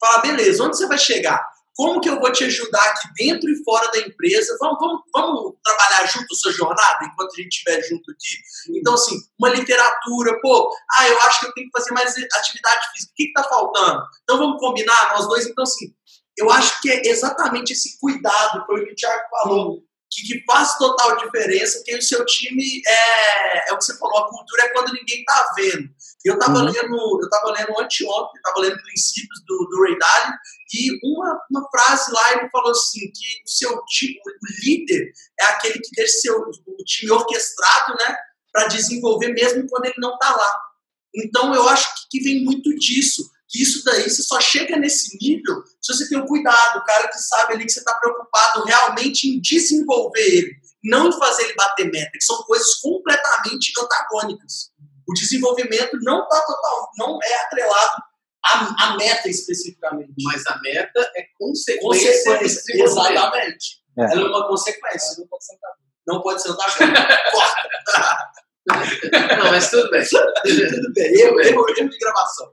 Falar, beleza, onde você vai chegar? Como que eu vou te ajudar aqui dentro e fora da empresa? Vamos, vamos, vamos trabalhar junto a sua jornada enquanto a gente estiver junto aqui? Então, assim, uma literatura, pô, ah, eu acho que eu tenho que fazer mais atividade física. O que está faltando? Então vamos combinar, nós dois. Então, assim, eu acho que é exatamente esse cuidado, foi o que o Thiago falou, que, que faz total diferença, que o seu time é, é o que você falou, a cultura é quando ninguém tá vendo. Eu estava uhum. lendo, eu tava lendo anteontem, estava lendo princípios do, do Ray Dalio, e uma, uma frase lá ele falou assim, que o seu time, o líder é aquele que deixa seu, o time orquestrado, né, para desenvolver mesmo quando ele não está lá. Então eu acho que vem muito disso que isso daí você só chega nesse nível se você tem um cuidado, o cara que sabe ali que você está preocupado realmente em desenvolver ele, não em fazer ele bater meta, que são coisas completamente antagônicas. O desenvolvimento não tá total, não é atrelado à, à meta especificamente. Mas a meta é consequência. consequência exatamente. É. Ela é uma consequência. não pode ser Não pode ser Corta. não, mas tudo bem. tudo bem. Eu, eu, eu de gravação.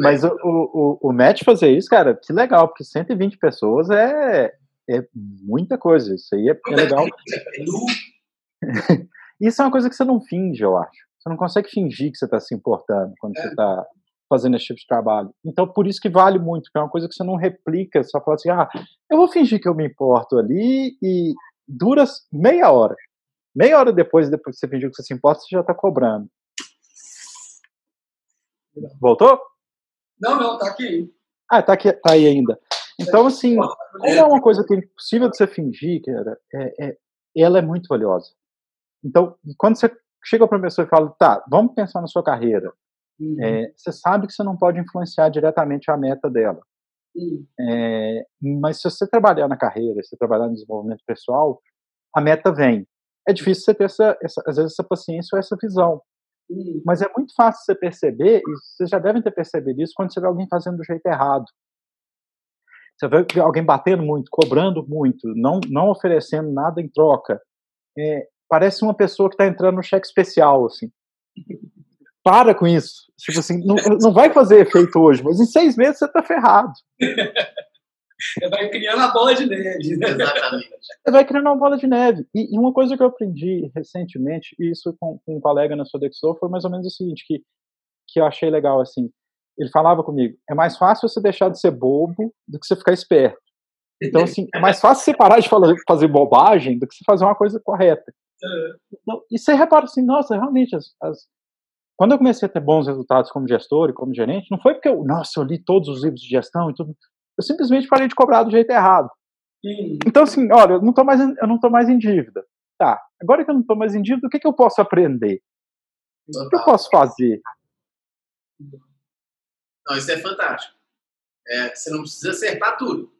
Mas o, o, o Matt fazer isso, cara, que legal, porque 120 pessoas é, é muita coisa. Isso aí é, é legal. isso é uma coisa que você não finge, eu acho. Você não consegue fingir que você está se importando quando é. você está fazendo esse tipo de trabalho. Então, por isso que vale muito, porque é uma coisa que você não replica, só fala assim, ah, eu vou fingir que eu me importo ali e dura meia hora. Meia hora depois, depois que você fingiu que você se importa, você já está cobrando. Voltou? Não, não, tá aqui. Ah, tá, aqui, tá aí ainda. Então, assim, como é uma coisa que é impossível de você fingir, cara, é, é, ela é muito valiosa. Então, quando você chega para uma pessoa e fala, tá, vamos pensar na sua carreira, uhum. é, você sabe que você não pode influenciar diretamente a meta dela. Hum. É, mas se você trabalhar na carreira, se você trabalhar no desenvolvimento pessoal, a meta vem. É difícil você ter essa, essa às vezes essa paciência ou essa visão. Mas é muito fácil você perceber, e vocês já devem ter percebido isso quando você vê alguém fazendo do jeito errado. Você vê alguém batendo muito, cobrando muito, não, não oferecendo nada em troca. É, parece uma pessoa que está entrando no cheque especial, assim. Para com isso. Tipo assim, não, não vai fazer efeito hoje, mas em seis meses você está ferrado. Vai criando a bola de neve. Né? Exatamente. Você vai criando uma bola de neve. E, e uma coisa que eu aprendi recentemente, e isso com, com, um colega na Sodexo, foi mais ou menos o seguinte, que, que eu achei legal, assim. Ele falava comigo, é mais fácil você deixar de ser bobo do que você ficar esperto. Então, assim, é mais fácil você parar de falar, fazer bobagem do que você fazer uma coisa correta. Então, e você repara assim, nossa, realmente, as, as, quando eu comecei a ter bons resultados como gestor e como gerente, não foi porque eu, nossa, eu li todos os livros de gestão e tudo. Eu simplesmente parei de cobrar do jeito errado. Sim. Então, assim, olha, eu não estou mais, eu não tô mais em dívida. Tá, agora que eu não estou mais em dívida, o que, que eu posso aprender? O que eu posso fazer? Não, isso é fantástico. É, você não precisa acertar tudo.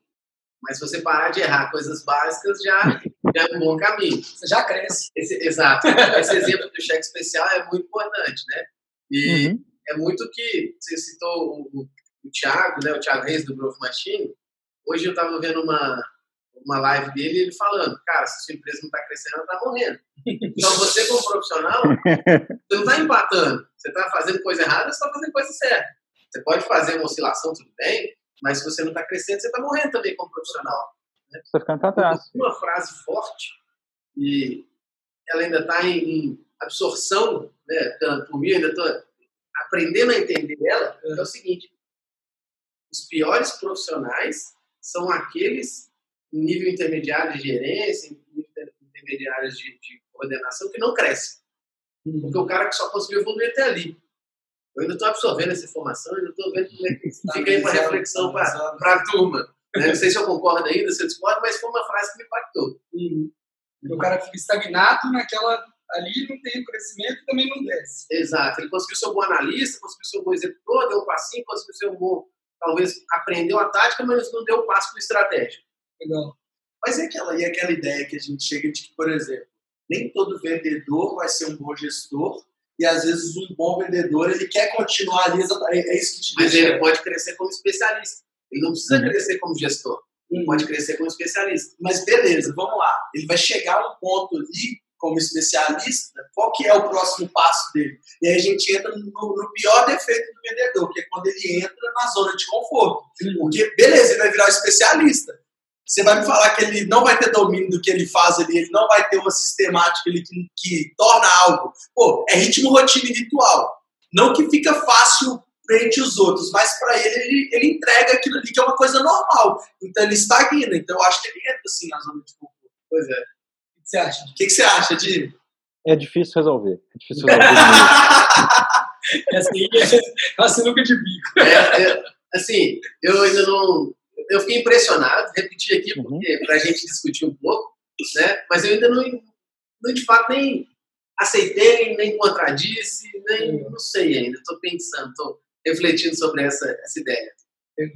Mas se você parar de errar coisas básicas, já, já é um bom caminho. Você já cresce. Esse, exato. Esse exemplo do cheque especial é muito importante, né? E uhum. é muito que você citou o, o Thiago, né? O Thiago Reis do Growth Machine. Hoje eu estava vendo uma, uma live dele ele falando, cara, se sua empresa não está crescendo, ela está morrendo. Então você como profissional, você não está empatando. Você está fazendo coisa errada, você está fazendo coisa certa. Você pode fazer uma oscilação, tudo bem, mas se você não está crescendo, você está morrendo também como profissional. Né? Você ficando para trás. Uma frase forte, e ela ainda está em, em, absorção, né, por mim, ainda estou aprendendo a entender ela, é o seguinte, os piores profissionais são aqueles em nível intermediário de gerência, em nível intermediário de, de coordenação, que não crescem. Uhum. Porque o cara que só conseguiu evoluir até ali. Eu ainda estou absorvendo essa informação, ainda estou vendo como é que fica aí uma reflexão para a turma. Né? Não sei se eu concordo ainda, se eu discordo, mas foi uma frase que me impactou. Uhum. O cara fica estagnado naquela. Ali não tem crescimento também não desce. Exato. Ele conseguiu ser um bom analista, conseguiu ser um bom executor, deu um passinho, conseguiu ser um bom. Talvez aprendeu a tática, mas não deu o passo para o estratégico. Legal. Mas é aquela, e aquela ideia que a gente chega de que, por exemplo, nem todo vendedor vai ser um bom gestor, e às vezes um bom vendedor ele quer continuar ali, é, é isso que te Mas deixa... ele pode crescer como especialista. Ele não precisa uhum. crescer como gestor. Ele uhum. pode crescer como especialista. Mas beleza, vamos lá. Ele vai chegar no ponto ali como especialista, qual que é o próximo passo dele? E aí a gente entra no, no pior defeito do vendedor, que é quando ele entra na zona de conforto. Porque, beleza, ele vai virar um especialista. Você vai me falar que ele não vai ter domínio do que ele faz ali, ele não vai ter uma sistemática ali que, que torna algo. Pô, é ritmo, rotina e ritual. Não que fica fácil frente os outros, mas para ele, ele, ele entrega aquilo ali que é uma coisa normal. Então ele estagna. Então eu acho que ele entra assim na zona de conforto. Pois é. O que você acha? O que você acha, Di? É difícil resolver. É difícil resolver. é assim, é uma sinuca de bico. É, é, assim, eu ainda não eu fiquei impressionado, repetir aqui, uhum. porque uhum. para a gente discutir um pouco, né? mas eu ainda não, não de fato nem aceitei, nem contradisse, nem uhum. não sei ainda. Estou pensando, estou refletindo sobre essa, essa ideia.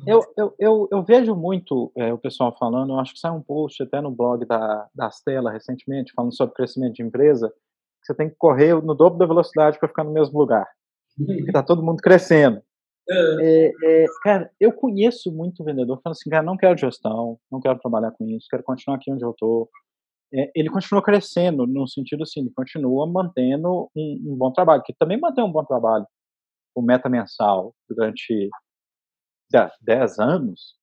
Eu, eu, eu, eu vejo muito é, o pessoal falando, eu acho que saiu um post até no blog da, da Stella recentemente, falando sobre crescimento de empresa, que você tem que correr no dobro da velocidade para ficar no mesmo lugar. Porque está todo mundo crescendo. É, é, cara, eu conheço muito vendedor falando assim, cara, não quero gestão, não quero trabalhar com isso, quero continuar aqui onde eu estou. É, ele continua crescendo, no sentido assim, ele continua mantendo um, um, bom trabalho, que também mantém um bom trabalho. O meta mensal durante 10 anos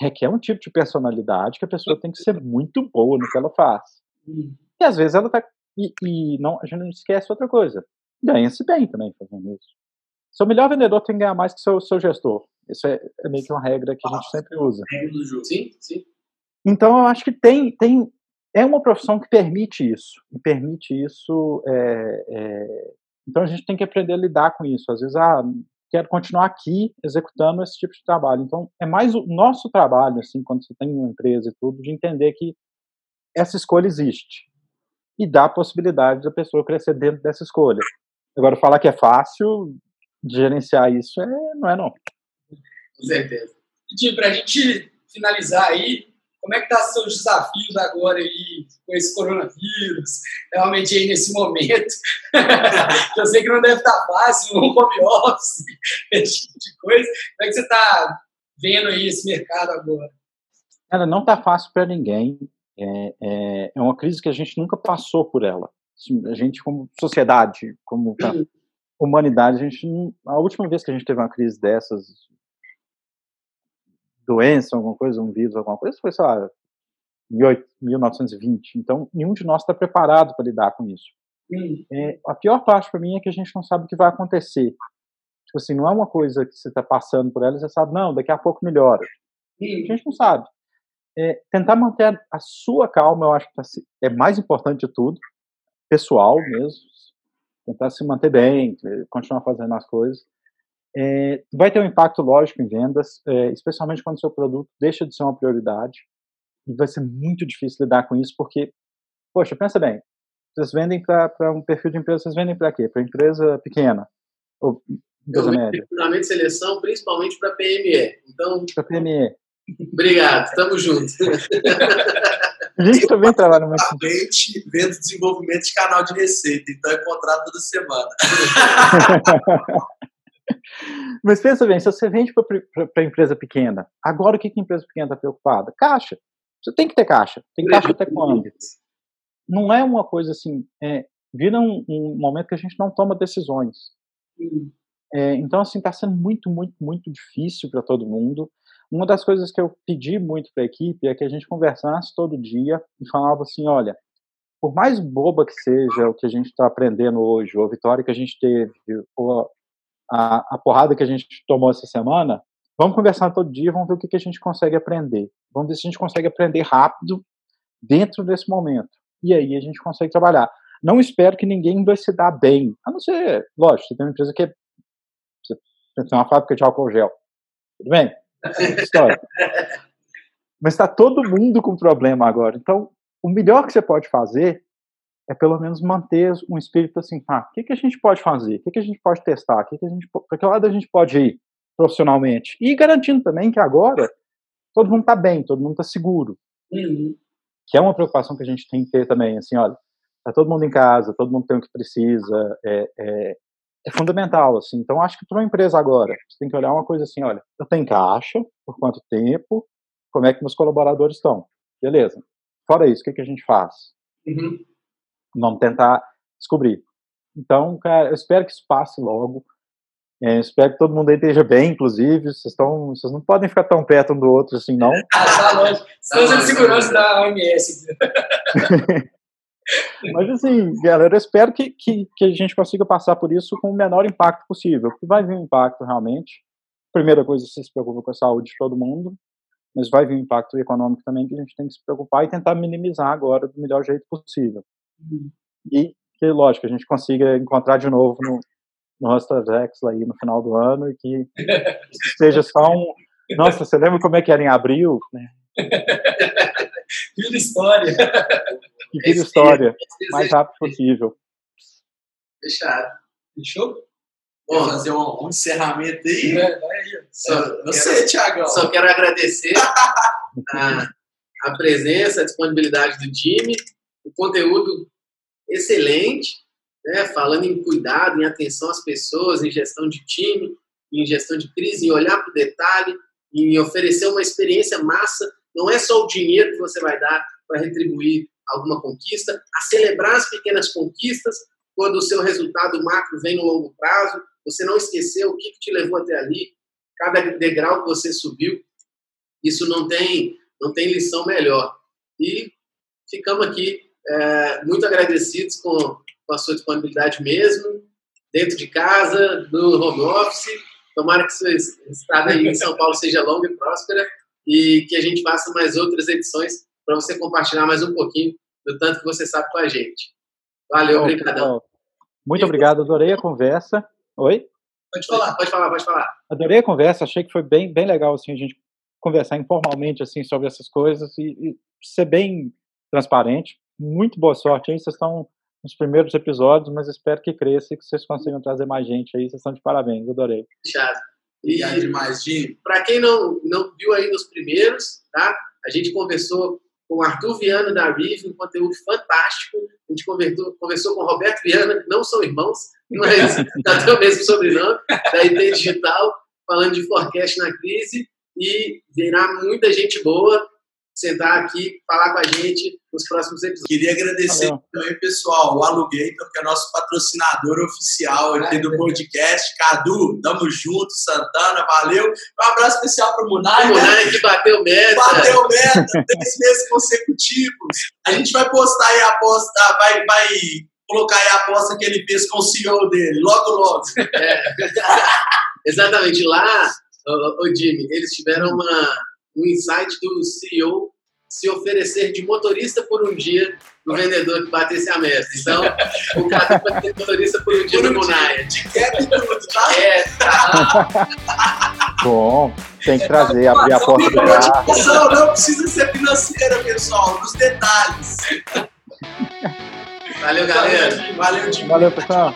requer um tipo de personalidade que a pessoa tem que ser muito boa no que ela faz. E às vezes ela tá. E, e não, a gente não esquece outra coisa. Ganha-se bem também fazendo isso. Seu melhor vendedor tem que ganhar mais que seu, seu gestor. Isso é, é meio que uma regra que a gente sempre usa. Sim, sim. Então, eu acho que tem, tem é uma profissão que permite isso. E permite isso. É, é, então, a gente tem que aprender a lidar com isso. Às vezes, ah, quero continuar aqui executando esse tipo de trabalho. Então, é mais o nosso trabalho, assim, quando você tem uma empresa e tudo, de entender que essa escolha existe. E dá a possibilidade da pessoa crescer dentro dessa escolha. Agora, falar que é fácil, de gerenciar isso é, não é não. Com certeza. E, para a gente finalizar aí, como é que tá seus desafios agora aí com esse coronavírus, realmente aí nesse momento? Eu sei que não deve estar tá fácil, um home office, esse tipo de coisa. Como é que você está vendo aí esse mercado agora? Cara, não está fácil para ninguém. É, é, é, uma crise que a gente nunca passou por ela. Assim, a gente, como sociedade, como humanidade, a gente, a última vez que a gente teve uma crise dessas, doença, alguma coisa, um vírus, alguma coisa, foi, sei lá, 1920. Então, nenhum de nós está preparado para lidar com isso. É, a pior parte para mim é que a gente não sabe o que vai acontecer. Tipo assim, não é uma coisa que você está passando por ela e você sabe, não, daqui a pouco melhora. A gente não sabe. É, tentar manter a sua calma, eu acho que tá é mais importante de tudo, pessoal mesmo. Tentar se manter bem, continuar fazendo as coisas. É, vai ter um impacto lógico em vendas, é, especialmente quando o seu produto deixa de ser uma prioridade. E vai ser muito difícil lidar com isso, porque, poxa, pensa bem, vocês vendem para um perfil de empresa, vocês vendem para quê? Para empresa pequena? Ou empresa média? De seleção, principalmente para PME. Então, para PME. Obrigado, tamo junto. A gente também trabalha muito. vendo desenvolvimento de canal de receita, então é contrato toda semana. Mas pensa bem, se você vende para empresa pequena, agora o que, que a empresa pequena está preocupada? Caixa. Você tem que ter caixa. Tem caixa até quando? Não é uma coisa assim. É, vira um, um, momento que a gente não toma decisões. É, então, assim, está sendo muito, muito, muito difícil para todo mundo. Uma das coisas que eu pedi muito para a equipe é que a gente conversasse todo dia e falava assim: olha, por mais boba que seja o que a gente está aprendendo hoje, ou a vitória que a gente teve, ou a, a porrada que a gente tomou essa semana, vamos conversar todo dia, vamos ver o que, que a gente consegue aprender. Vamos ver se a gente consegue aprender rápido dentro desse momento. E aí a gente consegue trabalhar. Não espero que ninguém vai se dar bem. A não ser, lógico, você tem uma empresa que é. Você tem uma fábrica de álcool gel. Tudo bem? É história. Mas está todo mundo com problema agora. Então, o melhor que você pode fazer é pelo menos manter um espírito assim, ah, o que, que a gente pode fazer? O que, que a gente pode testar? O que, que a gente, para que lado a gente pode ir profissionalmente? E garantindo também que agora todo mundo está bem, todo mundo está seguro. Uhum. Que é uma preocupação que a gente tem que ter também, assim, olha, tá todo mundo em casa, todo mundo tem o que precisa, é, é, é fundamental, assim. Então, acho que para uma empresa agora, você tem que olhar uma coisa assim, olha, eu tenho caixa, por quanto tempo, como é que meus colaboradores estão? Beleza. Fora isso, o que, que a gente faz? Uhum. Vamos tentar descobrir. Então, cara, eu espero que isso passe logo. É, espero que todo mundo aí esteja bem, inclusive. Vocês, estão, vocês não podem ficar tão perto um do outro assim, não. Ah, tá longe. Estamos de segurança da OMS. Mas assim, galera, eu espero que, que, que, a gente consiga passar por isso com o menor impacto possível. Porque vai vir um impacto realmente. Primeira coisa, você se preocupa com a saúde de todo mundo, mas vai vir um impacto econômico também que a gente tem que se preocupar e tentar minimizar agora do melhor jeito possível. E que, lógico, a gente consiga encontrar de novo no, no X aí no final do ano e que seja só um. Nossa, você lembra como é que era em abril? Né? Vira história. E vira história, mais rápido possível. Fechado. Fechou? Bom, fazer um, um, encerramento aí. É. Só, você, Thiagão. Só quero agradecer a, a presença, a disponibilidade do time, o conteúdo excelente, né, falando em cuidado, em atenção às pessoas, em gestão de time, em gestão de crise, em olhar para o detalhe, em oferecer uma experiência massa. Não é só o dinheiro que você vai dar para retribuir alguma conquista, a celebrar as pequenas conquistas quando o seu resultado macro vem no longo prazo, você não esqueceu o que, que te levou até ali, cada degrau que você subiu, isso não tem, não tem lição melhor. E ficamos aqui é, muito agradecidos com, com, a sua disponibilidade mesmo, dentro de casa, no home office. Tomara que sua estada aí em São Paulo seja longa e próspera e que a gente faça mais outras edições para você compartilhar mais um pouquinho do tanto que você sabe com a gente. Valeu, obrigado. Muito obrigado, adorei a conversa. Oi? Pode falar, pode falar, pode falar. Adorei a conversa, achei que foi bem, bem legal assim, a gente conversar informalmente assim sobre essas coisas e, e ser bem transparente muito boa sorte aí. Vocês estão nos primeiros episódios, mas espero que cresça e que vocês consigam trazer mais gente aí. Vocês estão de parabéns, adorei. Fechado. Obrigado demais, Jim. Para quem não, não viu aí nos primeiros, tá? A gente conversou com o Arthur Viana da Rive, um conteúdo fantástico. A gente conversou, conversou com o Roberto Viana, que não são irmãos, mas até o mesmo sobrenome, da IP Digital, falando de forecast na crise. E virá muita gente boa sentar aqui, falar com a gente nos próximos episódios. Queria agradecer Valeu. também, pessoal, o Alugator, que é nosso patrocinador oficial aqui do podcast. Cadu, tamo junto, Santana, valeu. Um abraço especial pro Munai. O Munai né? que bateu meta. Bateu meta, três meses consecutivos. A gente vai postar aí a aposta, vai, vai colocar aí a aposta que ele fez com o CEO dele, logo, logo. É. Exatamente, lá, o, o Jimmy, eles tiveram uma um insight do CEO se oferecer de motorista por um dia no vendedor que batesse a meta. Então, o cara pode ser motorista por um dia por no Munaia. De cap tudo, tá? É, tá. Bom, tem que trazer, abrir a porta do carro. Não precisa ser financeira, pessoal, nos detalhes. Valeu, galera. Valeu, Tim. Valeu, pessoal.